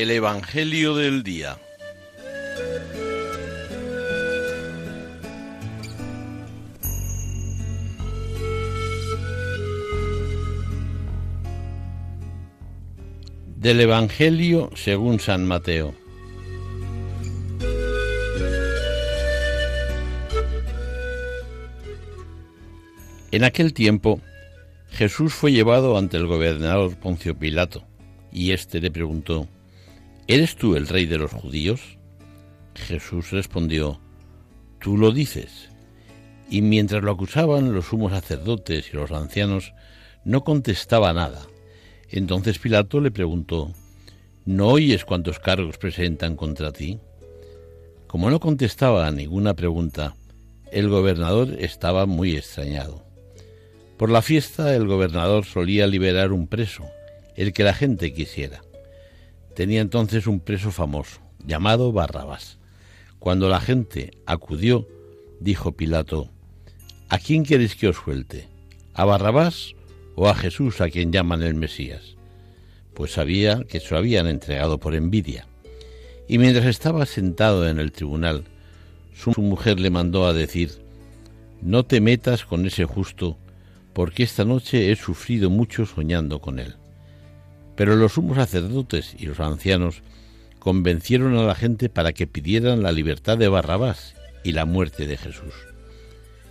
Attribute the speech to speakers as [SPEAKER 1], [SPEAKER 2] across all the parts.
[SPEAKER 1] El Evangelio del Día. Del Evangelio según San Mateo. En aquel tiempo Jesús fue llevado ante el gobernador Poncio Pilato, y éste le preguntó, ¿Eres tú el rey de los judíos? Jesús respondió, Tú lo dices. Y mientras lo acusaban los sumos sacerdotes y los ancianos, no contestaba nada. Entonces Pilato le preguntó, ¿No oyes cuántos cargos presentan contra ti? Como no contestaba a ninguna pregunta, el gobernador estaba muy extrañado. Por la fiesta el gobernador solía liberar un preso, el que la gente quisiera. Tenía entonces un preso famoso, llamado Barrabás. Cuando la gente acudió, dijo Pilato, ¿A quién queréis que os suelte? ¿A Barrabás o a Jesús a quien llaman el Mesías? Pues sabía que se lo habían entregado por envidia. Y mientras estaba sentado en el tribunal, su mujer le mandó a decir, No te metas con ese justo, porque esta noche he sufrido mucho soñando con él. Pero los sumos sacerdotes y los ancianos convencieron a la gente para que pidieran la libertad de Barrabás y la muerte de Jesús.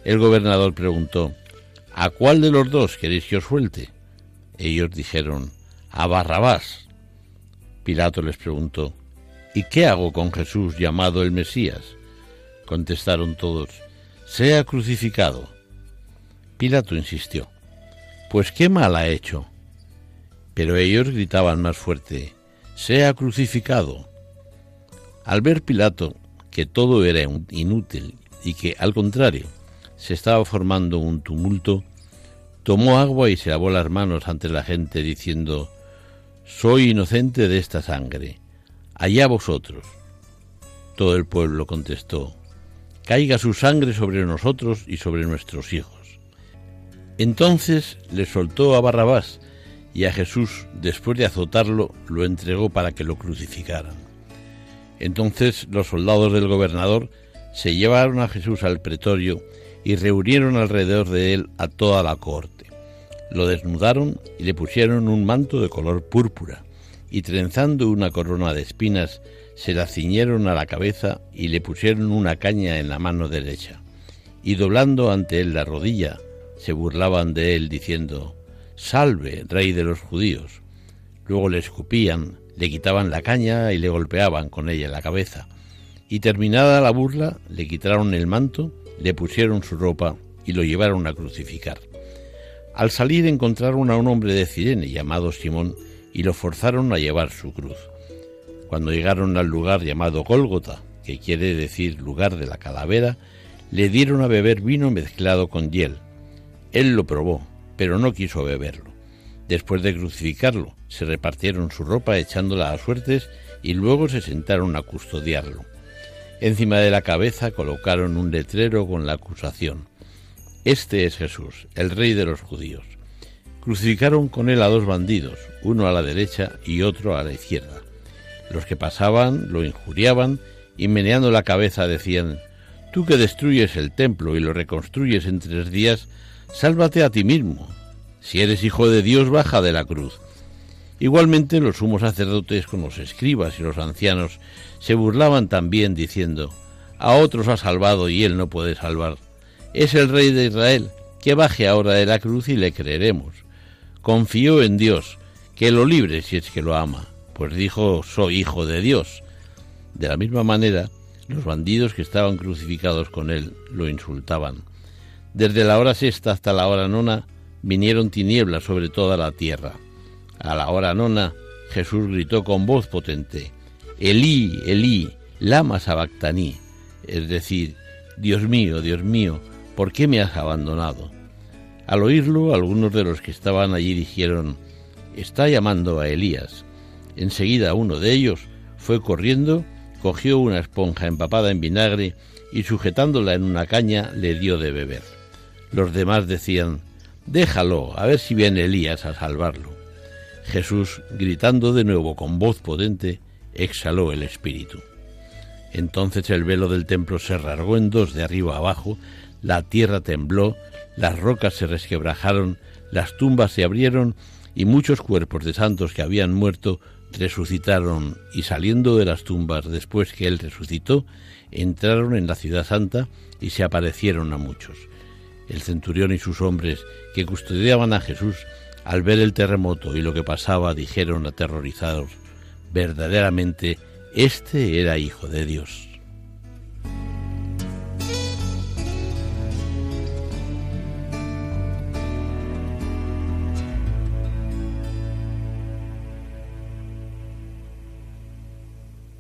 [SPEAKER 1] El gobernador preguntó, ¿A cuál de los dos queréis que os suelte? Ellos dijeron, a Barrabás. Pilato les preguntó, ¿Y qué hago con Jesús llamado el Mesías? Contestaron todos, sea crucificado. Pilato insistió, Pues qué mal ha hecho. Pero ellos gritaban más fuerte, Sea crucificado. Al ver Pilato que todo era inútil y que, al contrario, se estaba formando un tumulto, tomó agua y se lavó las manos ante la gente diciendo, Soy inocente de esta sangre, allá vosotros. Todo el pueblo contestó, Caiga su sangre sobre nosotros y sobre nuestros hijos. Entonces le soltó a Barrabás y a Jesús, después de azotarlo, lo entregó para que lo crucificaran. Entonces los soldados del gobernador se llevaron a Jesús al pretorio y reunieron alrededor de él a toda la corte. Lo desnudaron y le pusieron un manto de color púrpura, y trenzando una corona de espinas, se la ciñeron a la cabeza y le pusieron una caña en la mano derecha, y doblando ante él la rodilla, se burlaban de él diciendo, Salve, rey de los judíos. Luego le escupían, le quitaban la caña y le golpeaban con ella la cabeza. Y terminada la burla, le quitaron el manto, le pusieron su ropa y lo llevaron a crucificar. Al salir encontraron a un hombre de Cirene llamado Simón y lo forzaron a llevar su cruz. Cuando llegaron al lugar llamado Gólgota, que quiere decir lugar de la calavera, le dieron a beber vino mezclado con hiel él lo probó, pero no quiso beberlo. Después de crucificarlo, se repartieron su ropa echándola a suertes y luego se sentaron a custodiarlo. Encima de la cabeza colocaron un letrero con la acusación. Este es Jesús, el rey de los judíos. Crucificaron con él a dos bandidos, uno a la derecha y otro a la izquierda. Los que pasaban lo injuriaban y meneando la cabeza decían, Tú que destruyes el templo y lo reconstruyes en tres días, sálvate a ti mismo. Si eres hijo de Dios, baja de la cruz. Igualmente los sumos sacerdotes con los escribas y los ancianos se burlaban también diciendo, a otros ha salvado y él no puede salvar. Es el rey de Israel, que baje ahora de la cruz y le creeremos. Confió en Dios, que lo libre si es que lo ama, pues dijo, soy hijo de Dios. De la misma manera, los bandidos que estaban crucificados con él lo insultaban. Desde la hora sexta hasta la hora nona vinieron tinieblas sobre toda la tierra. A la hora nona Jesús gritó con voz potente, Elí, Elí, lama sabactaní, es decir, Dios mío, Dios mío, ¿por qué me has abandonado? Al oírlo, algunos de los que estaban allí dijeron, está llamando a Elías. Enseguida uno de ellos fue corriendo, cogió una esponja empapada en vinagre y sujetándola en una caña le dio de beber. Los demás decían, déjalo, a ver si viene Elías a salvarlo. Jesús, gritando de nuevo con voz potente, exhaló el espíritu. Entonces el velo del templo se rasgó en dos de arriba abajo, la tierra tembló, las rocas se resquebrajaron, las tumbas se abrieron y muchos cuerpos de santos que habían muerto resucitaron y saliendo de las tumbas después que él resucitó, entraron en la ciudad santa y se aparecieron a muchos. El centurión y sus hombres que custodiaban a Jesús, al ver el terremoto y lo que pasaba, dijeron aterrorizados, verdaderamente, este era hijo de Dios.